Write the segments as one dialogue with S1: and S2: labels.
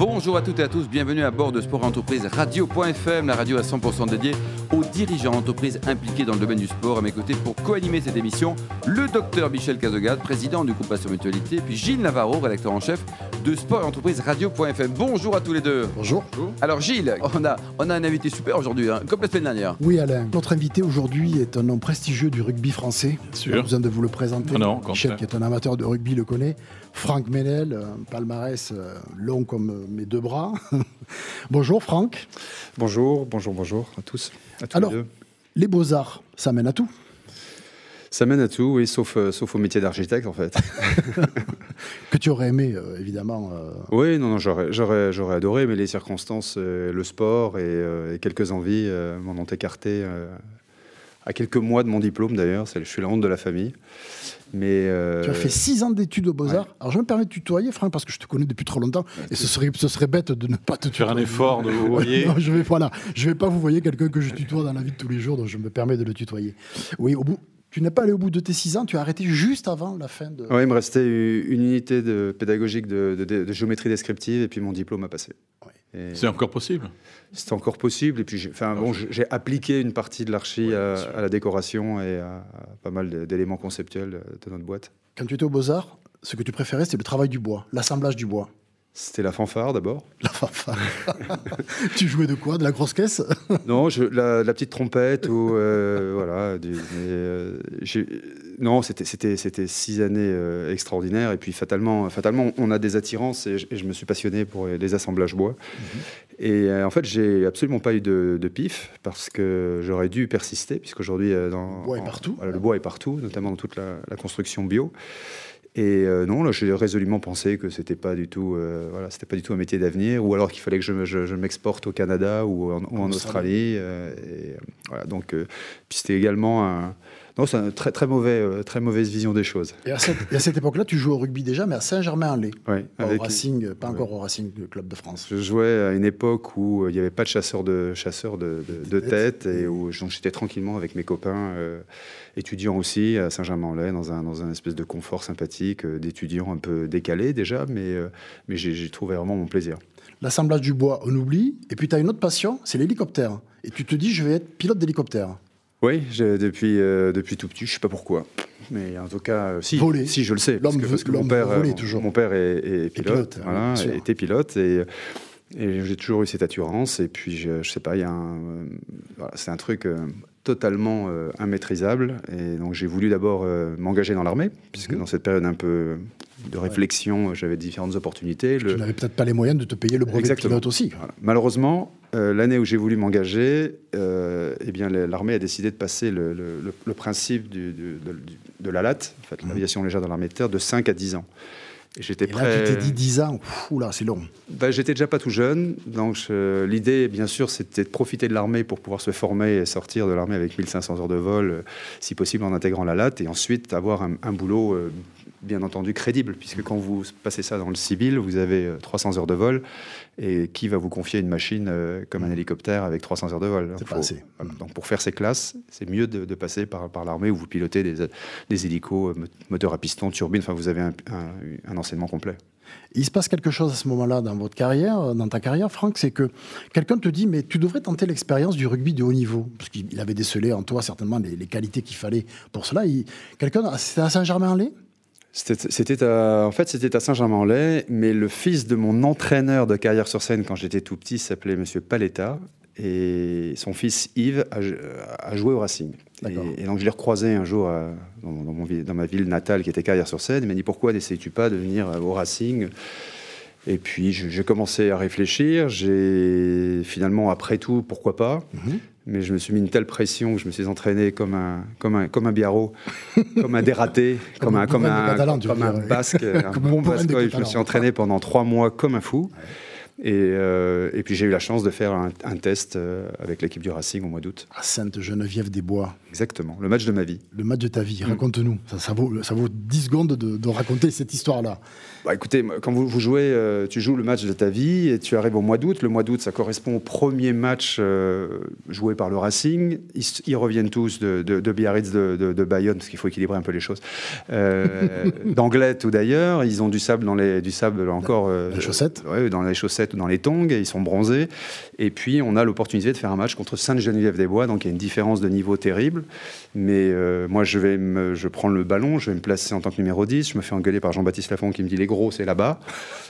S1: Bonjour à toutes et à tous, bienvenue à bord de Sport Entreprise Radio.fm, la radio à 100% dédiée aux dirigeants d'entreprises impliqués dans le domaine du sport. À mes côtés pour co-animer cette émission, le docteur Michel Cazogade, président du groupe Passion Mutualité, puis Gilles Navarro, rédacteur en chef de Sport Entreprise Radio.fm. Bonjour à tous les deux.
S2: Bonjour.
S1: Alors Gilles, on a, on a un invité super aujourd'hui, hein, comme la semaine dernière.
S2: Oui Alain, notre invité aujourd'hui est un nom prestigieux du rugby français.
S3: Sûr.
S2: Pas besoin de vous le présenter.
S3: Ah non,
S2: Michel, qui est un amateur de rugby, le connaît. Franck Ménel, un palmarès euh, long comme euh, mes deux bras. Bonjour Franck.
S4: Bonjour, bonjour, bonjour à tous. À tous
S2: Alors-
S4: les
S2: beaux-arts, ça mène à tout.
S4: Ça mène à tout, oui, sauf, euh, sauf au métier d'architecte en fait.
S2: Que tu aurais aimé, euh, évidemment. euh,
S4: oui, non, non, j'aurais, j'aurais, j'aurais adoré, mais les circonstances, le sport et, et quelques envies m'en ont écarté à quelques mois de mon diplôme d'ailleurs. Je suis la honte de la famille. Mais, euh,
S2: Tu as fait six ans d'études aux Beaux-Arts. Alors je me permets de tutoyer, Franck, parce que je te connais depuis trop longtemps. Et ce serait, ce serait bête de ne pas te tutoyer.
S3: Faire un effort de vous voyez.
S2: non, je vais, voilà, je vais pas vous voyer quelqu'un que je tutoie dans la vie de tous les jours, donc je me permets de le tutoyer. Oui, au bout, tu n'es pas allé au bout de tes six ans, tu as arrêté juste avant la fin de.
S4: ouais, il me restait une unité de pédagogique de, de- de géométrie descriptive et puis mon diplôme a passé.
S2: Ouais.
S3: C'est encore possible?
S4: C'était encore possible. Et puis, j'ai, enfin, bon, j'ai j'ai appliqué une partie de l'archi
S3: Oui,
S4: à, la décoration et à, à pas mal d'éléments conceptuels de notre boîte.
S2: Quand tu étais aux Beaux-Arts, ce que tu préférais, c'était le travail du bois, l'assemblage du bois.
S4: C'était la fanfare d'abord.
S2: La fanfare. tu jouais de quoi? De la grosse caisse?
S4: Non, je, la, la petite trompette ou euh, voilà. du- euh, non, c'était c'était c'était six années euh, extraordinaires. Et puis fatalement, fatalement, on a des attirances et je, et je me suis passionné pour les assemblages bois. Et euh, en fait, j'ai absolument pas eu de, de pif parce que j'aurais dû persister puisqu'aujourd'hui, dans
S2: Le bois est
S4: en-
S2: partout.
S4: voilà, le bois est partout, notamment dans toute la, la construction bio. Et euh, non, là, j'ai résolument pensé que c'était pas du tout, euh, voilà, c'était pas du tout un métier d'avenir, ou alors qu'il fallait que je, me- je- je m'exporte au Canada ou en, ou en
S2: En
S4: Australie. euh, et, voilà, donc, puis c'était également un, non, c'est une très très mauvais, euh, très mauvaise vision des choses.
S2: Et à cette, et à cette époque-là, tu jouais au rugby déjà, mais à Saint-Germain-en-Laye.
S4: Ouais,
S2: Pas
S4: avec-
S2: au Racing, pas
S4: ouais.
S2: encore au Racing Club de France.
S4: Je jouais à une époque où euh, il n'y avait pas de chasseurs de, chasseurs de, de- de tête et où j'étais tranquillement avec mes copains euh, étudiants aussi à Saint-Germain-en-Laye dans un, dans un espèce de confort sympathique euh, d'étudiants un peu décalés déjà, mais, euh, mais j'ai trouvé vraiment mon plaisir.
S2: L'assemblage du bois, on oublie. Et puis tu as une autre passion, c'est l'hélicoptère. Et tu te dis, je vais être pilote d'hélicoptère.
S4: Oui, depuis, euh, depuis tout petit, je ne sais pas pourquoi. Mais en tout cas, euh, si,
S2: Voler.
S4: si je le sais. Parce
S2: L'homme
S4: que, parce mon père,
S2: veut voler
S4: euh,
S2: toujours.
S4: mon père est, est pilote,
S2: pilote,
S4: voilà,
S2: sûr.
S4: était pilote et, et j'ai toujours eu cette assurance. Et puis, je, je sais pas, il y a un, euh, voilà, c'est un truc euh, totalement euh, immaîtrisable. Et donc, j'ai voulu d'abord euh, m'engager dans l'armée, puisque
S2: Mhm.
S4: dans cette période un peu de réflexion, j'avais différentes opportunités. Le-
S2: Tu n'avais peut-être pas les moyens de te payer le brevet
S4: Exactement.
S2: de pilote aussi.
S4: voilà. Malheureusement, euh, l'année où j'ai voulu m'engager, euh, eh bien, la- l'armée a décidé de passer le, le- le- le principe du- du- de, du- de la LAT, en fait,
S2: Mhm.
S4: l'aviation légère dans l'armée de terre, de 5 à 10 ans. Et j'étais
S2: Et là,
S4: prêt.
S2: tu t'es dit 10 ans, c'est long.
S4: Bah, j'étais déjà pas tout jeune, donc je- l'idée, bien sûr, c'était de profiter de l'armée pour pouvoir se former et sortir de l'armée avec 1500 heures de vol, euh, si possible en intégrant la LAT, et ensuite avoir un, un boulot, euh, bien entendu, crédible, puisque quand vous passez ça dans le civil, vous avez euh, 300 heures de vol, et qui va vous confier une machine euh, comme un hélicoptère avec 300 heures de vol?
S2: C'est pas assez.
S4: voilà. Donc pour faire ces classes, c'est mieux de, de passer par, par l'armée où vous pilotez des, des hélicos, euh, mo- moteurs à piston, turbines, enfin vous avez un, un- un enseignement complet.
S2: Il se passe quelque chose à ce moment-là dans votre carrière, dans ta carrière, Franck, c'est que quelqu'un te dit mais tu devrais tenter l'expérience du rugby de haut niveau, parce qu'il avait décelé en toi certainement les, les qualités qu'il fallait pour cela. Quelqu'un, c'était à Saint-Germain-en-Laye?
S4: C'était à, en fait, c'était à Saint-Germain-en-Laye, mais le fils de mon entraîneur de carrière sur scène quand j'étais tout petit s'appelait Monsieur Paletta, et son fils Yves a, a joué au Racing. Et, et donc je l'ai recroisé un jour à- dans, dans mon vi- dans ma ville natale qui était carrière sur scène. Il m'a dit pourquoi n'essayes-tu pas de venir au Racing? Et puis j'ai commencé à réfléchir. J'ai finalement, après tout, pourquoi pas?
S2: Mhm.
S4: Mais je me suis mis une telle pression que je me suis entraîné comme un, comme un, comme un biarro, comme un dératé,
S2: Comme
S4: comme,
S2: un
S4: comme, un,
S2: catalan,
S4: comme un basque, un
S2: Comme un
S4: bon basque. ouais, Je me suis entraîné pendant trois mois comme un fou. Et, euh, et puis j'ai eu la chance de faire un, test euh, avec l'équipe du Racing au mois d'août.
S2: À Sainte-Geneviève-des-Bois.
S4: Exactement, le match de ma vie.
S2: Le match de ta vie, mm. raconte-nous. Ça, vaut, ça vaut 10 secondes de, raconter cette histoire-là.
S4: Bah, écoutez, quand vous, vous jouez, euh, tu joues le match de ta vie et tu arrives au mois d'août. Le mois d'août, ça correspond au premier match joué par le Racing. Ils, reviennent tous de, de, Biarritz, de, de, Bayonne, parce qu'il faut équilibrer un peu les choses. D'Anglette ou d'ailleurs. Ils ont du sable dans les, du sable encore.
S2: les chaussettes
S4: Oui, dans les chaussettes dans les tongs, et ils sont bronzés. Et puis, on a l'opportunité de faire un match contre Sainte-Geneviève-des-Bois, donc il y a une différence de niveau terrible. Mais euh, moi, je, vais me, je prends le ballon, je vais me placer en tant que numéro 10. Je me fais engueuler par Jean-Baptiste Lafont qui me dit les gros, c'est là-bas.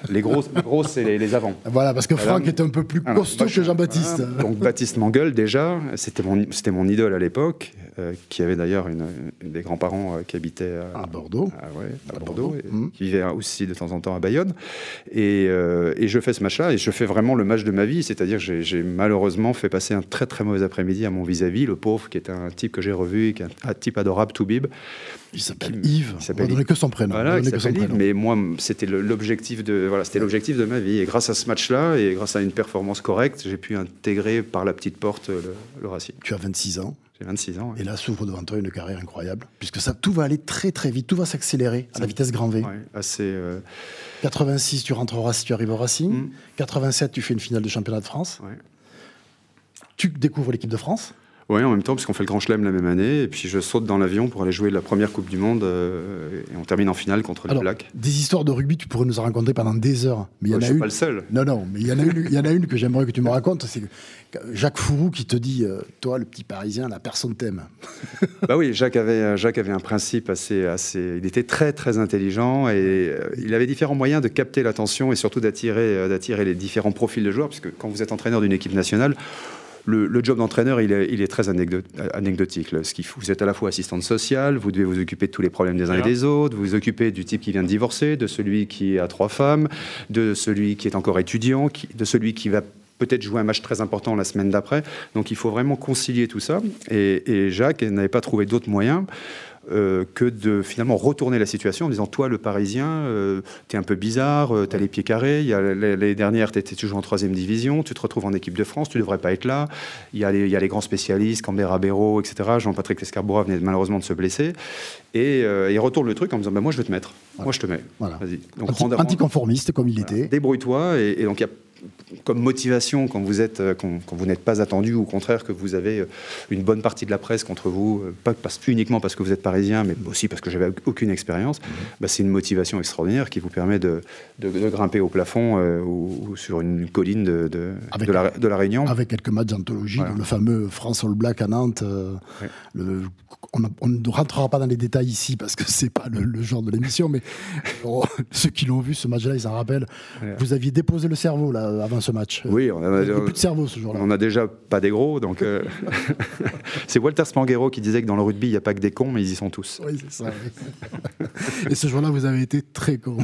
S4: Les gros, les gros c'est les, les, avants.
S2: Voilà, parce que Franck est un peu plus costaud que Jean-Baptiste.
S4: donc, Baptiste m'engueule déjà. C'était mon, c'était mon idole à l'époque, euh, qui avait d'ailleurs une, des grands-parents euh, qui habitaient
S2: à, Bordeaux.
S4: À, Bordeaux, mmh. qui vivait aussi de temps en temps à Bayonne. Et, et je fais ce match-là et je fais vraiment le match de ma vie. C'est-à-dire que j'ai malheureusement fait passer un très très mauvais après-midi à mon vis-à-vis, le pauvre, qui est un type que j'ai revu, qui est un, type adorable, tout bib.
S2: Il s'appelle Yves. Il s'appelle donner que son prénom.
S4: Voilà, il s'appelle Yves. Mais moi, c'était l'objectif de voilà, c'était l'objectif de ma vie. Et grâce à ce match-là et grâce à une performance correcte, j'ai pu intégrer par la petite porte le, le Racing.
S2: Tu as 26 ans.
S4: J'ai 26 ans.
S2: Et là s'ouvre devant toi une carrière incroyable, puisque ça, tout va aller très très vite, tout va s'accélérer à la vitesse grand V.
S4: assez.
S2: 86, euh, tu rentres au Racing, tu arrives au Racing. 87, mm. tu fais une finale de championnat de France. Tu découvres l'équipe de France.
S4: Oui, en même temps, puisqu'on fait le Grand Chelem la même année, et puis je saute dans l'avion pour aller jouer la première Coupe du Monde, euh, et on termine en finale contre les Blacks.
S2: Des histoires de rugby, tu pourrais nous en raconter pendant des heures.
S4: Mais il y en a suis pas le seul.
S2: Non, non, mais il y en a une, il y en a une que j'aimerais que tu me racontes, c'est Jacques Fourou qui te dit, euh, toi, le petit Parisien, la personne t'aime.
S4: bah oui, Jacques avait, Jacques avait un principe assez, assez, il était très très intelligent et euh, il avait différents moyens de capter l'attention et surtout d'attirer, d'attirer les différents profils de joueurs, puisque quand vous êtes entraîneur d'une équipe nationale le, job d'entraîneur, il est, très anecdotique. Ce vous êtes à la fois assistante sociale, vous devez vous occuper de tous les problèmes des uns et des autres, vous vous occupez du type qui vient de divorcer, de celui qui a trois femmes, de celui qui est encore étudiant, de celui qui va peut-être jouer un match très important la semaine d'après. Donc il faut vraiment concilier tout ça. et Jacques n'avait pas trouvé d'autres moyens. Euh, que de finalement retourner la situation en disant Toi, le Parisien, euh, tu es un peu bizarre, euh, tu as les pieds carrés. L'année dernière, tu étais toujours en troisième division, tu te retrouves en équipe de France, tu devrais pas être là. Il y, a les, il y a les grands spécialistes, Cambera Béraud, etc. Jean-Patrick Escarbois venait malheureusement de se blesser. Et il retourne le truc en disant bah, Moi, je vais te mettre. Moi, je te mets.
S2: Voilà. Vas-y. anticonformiste, comme il était.
S4: Débrouille-toi. Et, et, donc, il y a comme motivation quand vous êtes euh, quand, vous n'êtes pas attendu ou au contraire que vous avez euh, une bonne partie de la presse contre vous, euh, pas parce, uniquement parce que vous êtes parisien, mais aussi parce que j'avais aucune expérience, mhm. bah, c'est une motivation extraordinaire qui vous permet de, de, grimper au plafond ou, sur une colline de, de, la, de, la, Réunion.
S2: Avec quelques matchs d'anthologie, le fameux France All Black à Nantes. On, ne rentrera pas dans les détails ici parce que c'est pas le, genre de l'émission, mais ceux qui l'ont vu ce match-là, ils s'en rappellent. Vous aviez déposé le cerveau là euh, avant ce match.
S4: Oui, on
S2: a, plus de cerveau ce jour-là.
S4: On a déjà pas des gros, donc euh, c'est Walter Spanghero qui disait que dans le rugby il n'y a pas que des cons, mais ils y sont tous.
S2: Oui, c'est ça. Et ce jour-là, vous avez été très con.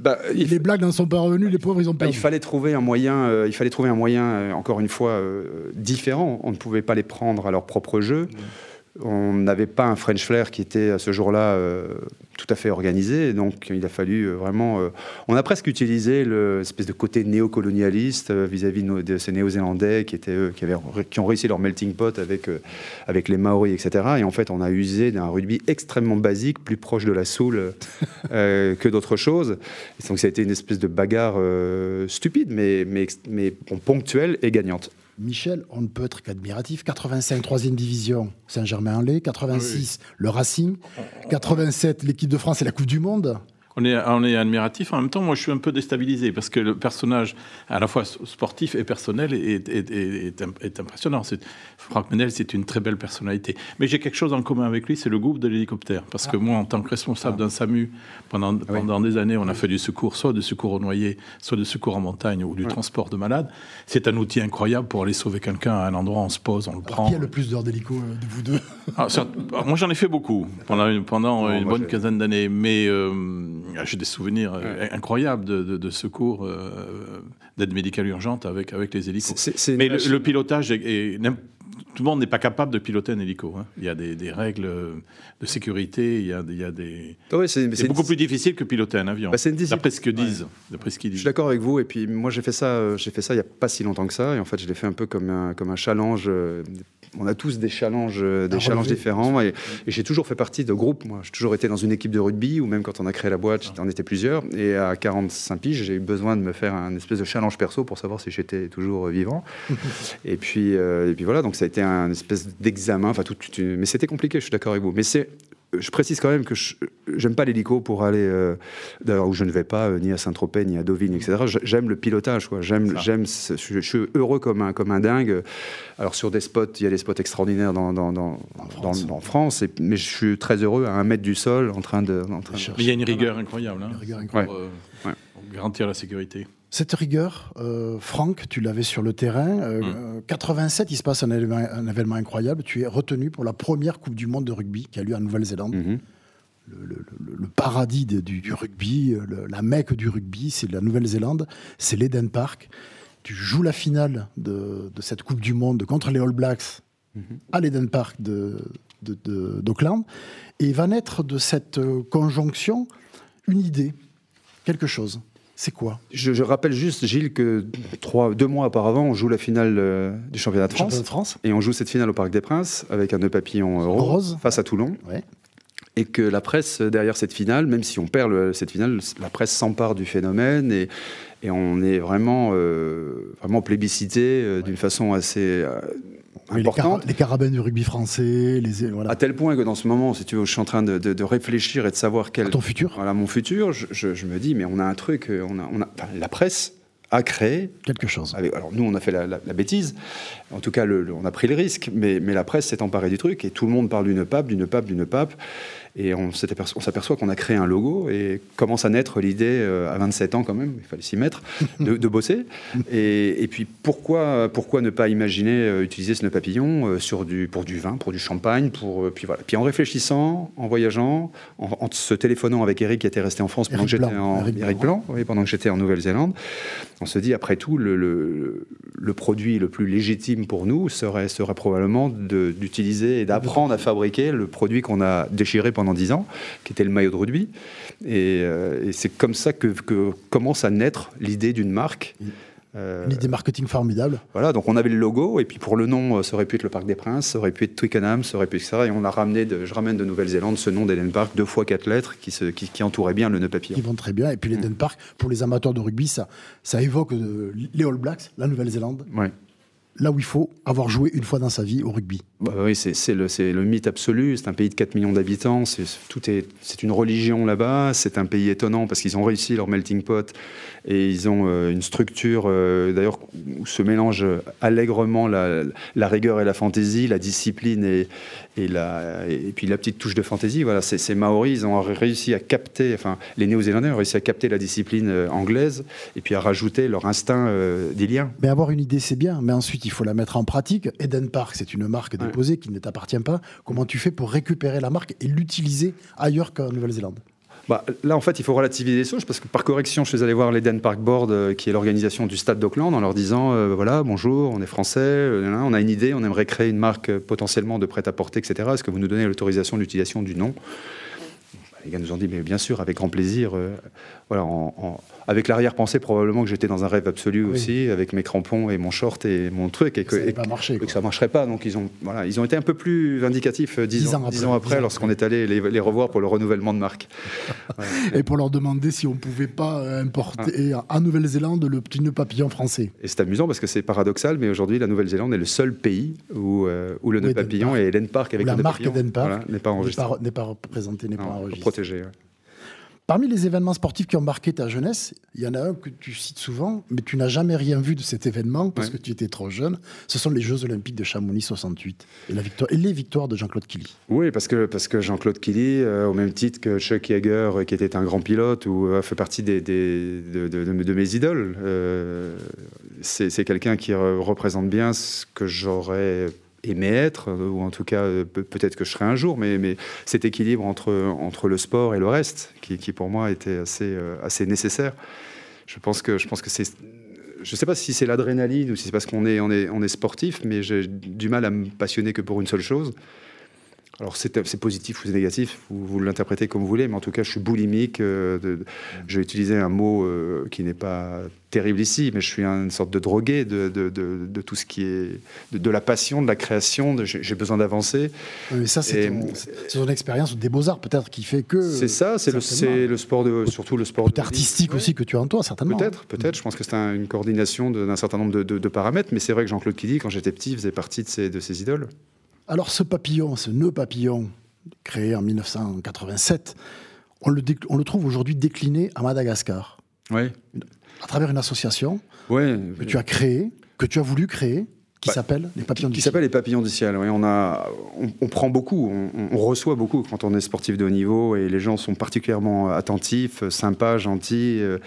S2: Bah, les blagues n'en sont pas revenues, les pauvres ils ont pas.
S4: Bah, il fallait trouver un moyen, euh, il fallait trouver un moyen, encore une fois, différent. On ne pouvait pas les prendre à leur propre jeu. On n'avait pas un French Flair qui était à ce jour-là euh, tout à fait organisé, donc il a fallu euh, vraiment. Euh, on a presque utilisé l'espèce de côté néocolonialiste vis-à-vis de, ces Néo-Zélandais qui, étaient, qui, avaient, qui ont réussi leur melting pot avec, avec les Maoris, etc. Et en fait, on a usé d'un rugby extrêmement basique, plus proche de la soul que d'autres choses. Et donc ça a été une espèce de bagarre stupide, mais, mais, mais ponctuelle et gagnante.
S2: Michel, on ne peut être qu'admiratif. 85, troisième division, Saint-Germain-en-Laye. 86, le Racing. 87, l'équipe de France et la Coupe du Monde.
S3: On est, on est admiratif. En même temps, moi, je suis un peu déstabilisé parce que le personnage, à la fois sportif et personnel, est, est, est, est impressionnant. Franck Menel, c'est une très belle personnalité. Mais j'ai quelque chose en commun avec lui, c'est le groupe de l'hélicoptère. Parce que ah. moi, en tant que responsable ah. d'un SAMU, pendant, ah pendant des années, on a fait du secours, soit de secours aux noyés, soit de secours en montagne ou du transport de malades. C'est un outil incroyable pour aller sauver quelqu'un à un endroit, on se pose, on le prend.
S2: Qui a le plus d'heures d'hélico euh, de vous deux?
S3: Moi, j'en ai fait beaucoup pendant une, pendant une bonne quinzaine d'années. Mais. Euh, ah, j'ai des souvenirs euh, incroyables de, secours, euh, d'aide médicale urgente avec, avec les hélicos. Mais le, pilotage est, tout le monde n'est pas capable de piloter un hélico. Hein. Il y a des, règles de sécurité, il y a, des. Ah c'est beaucoup plus difficile que piloter un avion. Bah, d'après ce que disent.
S4: ce qu'ils disent. Je suis d'accord avec vous. Et puis moi, j'ai fait ça. Euh, j'ai fait ça il y a pas si longtemps que ça. Et en fait, je l'ai fait un peu comme un, comme un challenge. Euh, on a tous des challenges, euh, des challenges différents. Et, j'ai toujours fait partie de groupes. Moi, j'ai toujours été dans une équipe de rugby ou même quand on a créé la boîte, on était plusieurs. Et à 45 piges, j'ai eu besoin de me faire un espèce de challenge perso pour savoir si j'étais toujours vivant. et puis, et puis voilà. Donc ça a été un espèce d'examen. Enfin, tout, mais c'était compliqué. Je suis d'accord avec vous. Mais c'est je précise quand même que j'aime pas l'hélico pour aller euh, d'ailleurs où je ne vais pas euh, ni à Saint-Tropez ni à Deauville etc j'aime le pilotage quoi j'aime j'aime je, suis heureux comme un comme un dingue alors sur des spots il y a des spots extraordinaires dans dans, dans, en France, dans, France et, mais je suis très heureux à un mètre du sol en train de, en train
S3: il y a une rigueur incroyable, hein, une rigueur incroyable. Pour, euh, pour, garantir la sécurité
S2: cette rigueur, euh, Franck, tu l'avais sur le terrain. Euh, 87, mm. il se passe un événement, incroyable. Tu es retenu pour la première Coupe du Monde de rugby qui a lieu en Nouvelle-Zélande. Mm-hmm. Le, paradis du, rugby, la mecque du rugby, c'est la Nouvelle-Zélande, c'est l'Eden Park. Tu joues la finale de, cette Coupe du Monde contre les All Blacks mm-hmm. à l'Eden Park d'Auckland. Et va naître de cette euh, conjonction une idée, quelque chose. C'est quoi
S4: je, rappelle juste, Gilles, que trois, deux mois auparavant, on joue la finale euh, du championnat de, France, Et on joue cette finale au Parc des Princes avec un nœud papillon euh, rose, face à Toulon. Et que la presse, derrière cette finale, même si on perd cette finale, la presse s'empare du phénomène et, on est vraiment, euh, vraiment plébiscité d'une façon assez
S2: les, carabins du rugby français, les
S4: voilà. À tel point que dans ce moment, si tu veux, je suis en train de, réfléchir et de savoir quel.
S2: ton futur.
S4: Voilà mon futur. Je, me dis, mais on a un truc, on a, on a la presse a créé
S2: quelque chose.
S4: alors nous, on a fait la, bêtise. En tout cas, on a pris le risque, mais, mais la presse s'est emparée du truc et tout le monde parle d'une pape, d'une pape, d'une pape. Et on s'aperçoit qu'on a créé un logo et commence à naître l'idée, euh, à 27 ans quand même, il fallait s'y mettre, de, bosser. Et, puis pourquoi, pourquoi ne pas imaginer euh, utiliser ce nœud papillon euh, sur du, pour du vin, pour du champagne pour, puis, voilà. puis en réfléchissant, en voyageant, en, se téléphonant avec Eric qui était resté en France pendant que j'étais en Eric Blanc, pendant que j'étais en Nouvelle-Zélande, on se dit après tout, le, le, le, produit le plus légitime pour nous serait, serait probablement d'utiliser et d'apprendre à fabriquer le produit qu'on a déchiré pendant en 10 ans, qui était le maillot de rugby. Euh, et, c'est comme ça que, commence à naître l'idée d'une marque.
S2: Euh, Une idée marketing formidable.
S4: Voilà, donc on avait le logo, et puis pour le nom, euh, ça aurait pu être le Parc des Princes, ça aurait pu être Twickenham, ça aurait pu être ça, et on a ramené, de, je ramène de Nouvelle-Zélande ce nom d'Eden Park, deux fois quatre lettres, qui, se, qui, entourait bien le nœud papillon.
S2: Qui vont très bien, et puis l'Eden mm. Park, pour les amateurs de rugby, ça, ça évoque les All Blacks, la Nouvelle-Zélande.
S4: Ouais
S2: là où il faut avoir joué une fois dans sa vie au rugby.
S4: Bah oui, c'est le, le, mythe absolu. C'est un pays de 4 millions d'habitants. C'est est, une religion là-bas. C'est un pays étonnant parce qu'ils ont réussi leur melting pot et ils ont euh, une structure, euh, d'ailleurs, où se mélange allègrement la, la, rigueur et la fantaisie, la discipline et, et, la, et puis la petite touche de fantaisie. Voilà, ces Maoris, ils ont réussi à capter, enfin, les Néo-Zélandais ont réussi à capter la discipline euh, anglaise et puis à rajouter leur instinct d'Ilien.
S2: Mais avoir une idée, c'est bien, mais ensuite, il faut la mettre en pratique. Eden Park, c'est une marque déposée qui ne t'appartient pas. Comment tu fais pour récupérer la marque et l'utiliser ailleurs qu'en Nouvelle-Zélande?
S4: Bah, là, en fait, il faut relativiser les choses parce que par correction, je suis allé voir l'Eden Park Board, euh, qui est l'organisation du stade d'Auckland, en leur disant euh, voilà, bonjour, on est français, euh, on a une idée, on aimerait créer une marque potentiellement de prêt-à-porter, etc. Est-ce que vous nous donnez l'autorisation d'utilisation du nom? Les gars nous ont dit mais bien sûr, avec grand plaisir. voilà, en avec l'arrière-pensée probablement que j'étais dans un rêve absolu aussi, avec mes crampons et mon short et mon truc, et que,
S2: ça, pas marché,
S4: que ça marcherait pas. Donc ils ont, voilà, ils ont été un peu plus vindicatifs euh, dix, ans, ans, après, lorsqu'on est allé les, revoir pour le renouvellement de marque.
S2: et pour leur demander si on pouvait pas euh, importer ah. en Nouvelle-Zélande le petit nœud papillon français.
S4: Et c'est amusant parce que c'est paradoxal, mais aujourd'hui la Nouvelle-Zélande est le seul pays où, euh, où le nœud papillon et Eden Park avec
S2: la
S4: marque
S2: Eden
S4: Park n'est pas enregistré,
S2: n'est pas, représenté, n'est pas enregistré.
S4: Protégé.
S2: Parmi les événements sportifs qui ont marqué ta jeunesse, il y en a un que tu cites souvent, mais tu n'as jamais rien vu de cet événement parce que tu étais trop jeune. Ce sont les Jeux Olympiques de Chamonix 68 et, la victoire, et les victoires de Jean-Claude Killy.
S4: Oui, parce que, parce que Jean-Claude Killy, euh, au même titre que Chuck Yeager, euh, qui était un grand pilote, ou a euh, fait partie des, de, de, mes idoles, c'est quelqu'un qui représente bien ce que j'aurais aimer être, euh, ou en tout cas euh, peut-être que je serai un jour, mais, mais cet équilibre entre, entre le sport et le reste, qui, qui pour moi était assez, euh, assez nécessaire. Je pense que, que c'est je ne sais pas si c'est l'adrénaline ou si c'est parce qu'on est, on est, on est sportif, mais j'ai du mal à me passionner que pour une seule chose. Alors c'est positif ou c'est négatif, vous, l'interprétez comme vous voulez, mais en tout cas je suis boulimique. Euh, je vais utiliser un mot euh, qui n'est pas terrible ici, mais je suis une sorte de drogué de, de, tout ce qui est de, la passion, de la création. J'ai besoin d'avancer.
S2: mais ça c'est ton, expérience des beaux arts peut-être qui fait que.
S4: C'est ça, c'est le, le, sport de surtout le sport
S2: artistique aussi que tu as en toi certainement.
S4: Peut-être, peut-être. Je pense que c'est une coordination d'un certain nombre de, paramètres, mais c'est vrai que Jean-Claude Killy, quand j'étais petit, faisait partie de ses, de ses idoles.
S2: Alors ce papillon, ce nœud papillon, créé en 1987, on le, on le trouve aujourd'hui décliné à Madagascar.
S4: Oui.
S2: À travers une association
S4: que
S2: tu as créée, que tu as voulu créer, qui bah, s'appelle les papillons
S4: du
S2: ciel.
S4: Qui s'appelle les papillons du ciel. Oui, on, a, on, prend beaucoup, on, reçoit beaucoup quand on est sportif de haut niveau et les gens sont particulièrement attentifs, sympas, gentils euh,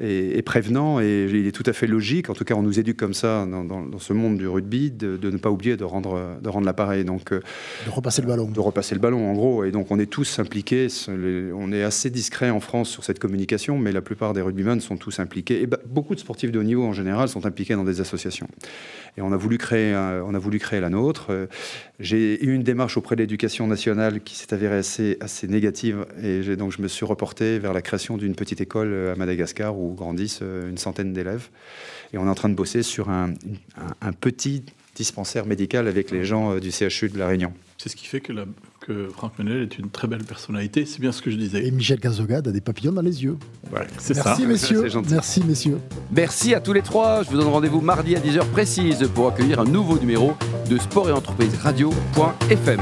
S4: et, prévenants. Et il est tout à fait logique, en tout cas on nous éduque comme ça dans, ce monde du rugby, de, ne pas oublier de rendre, de rendre l'appareil. Donc,
S2: euh, de repasser le ballon.
S4: De repasser le ballon en gros. Et donc on est tous impliqués. On est assez discret en France sur cette communication, mais la plupart des rugbymen sont tous impliqués. Et bah, beaucoup de sportifs de haut niveau en général sont impliqués dans des associations. Et on a voulu créer, on a voulu créer la nôtre. Euh, j'ai eu une démarche auprès de l'éducation nationale qui s'est avérée assez, assez négative. Et donc je me suis reporté vers la création d'une petite école euh, à Madagascar où grandissent euh, une centaine d'élèves. Et on est en train de bosser sur un, un, petit dispensaire médical avec les gens du CHU de La Réunion.
S3: C'est ce qui fait que, la, que Franck Menel est une très belle personnalité, c'est bien ce que je disais.
S2: Et Michel Cazogade a des papillons dans les yeux.
S3: c'est ça.
S2: Merci messieurs. Merci messieurs.
S1: Merci à tous les trois. Je vous donne rendez-vous mardi à 10h précise pour accueillir un nouveau numéro de Sport et Entreprise Radio.fm.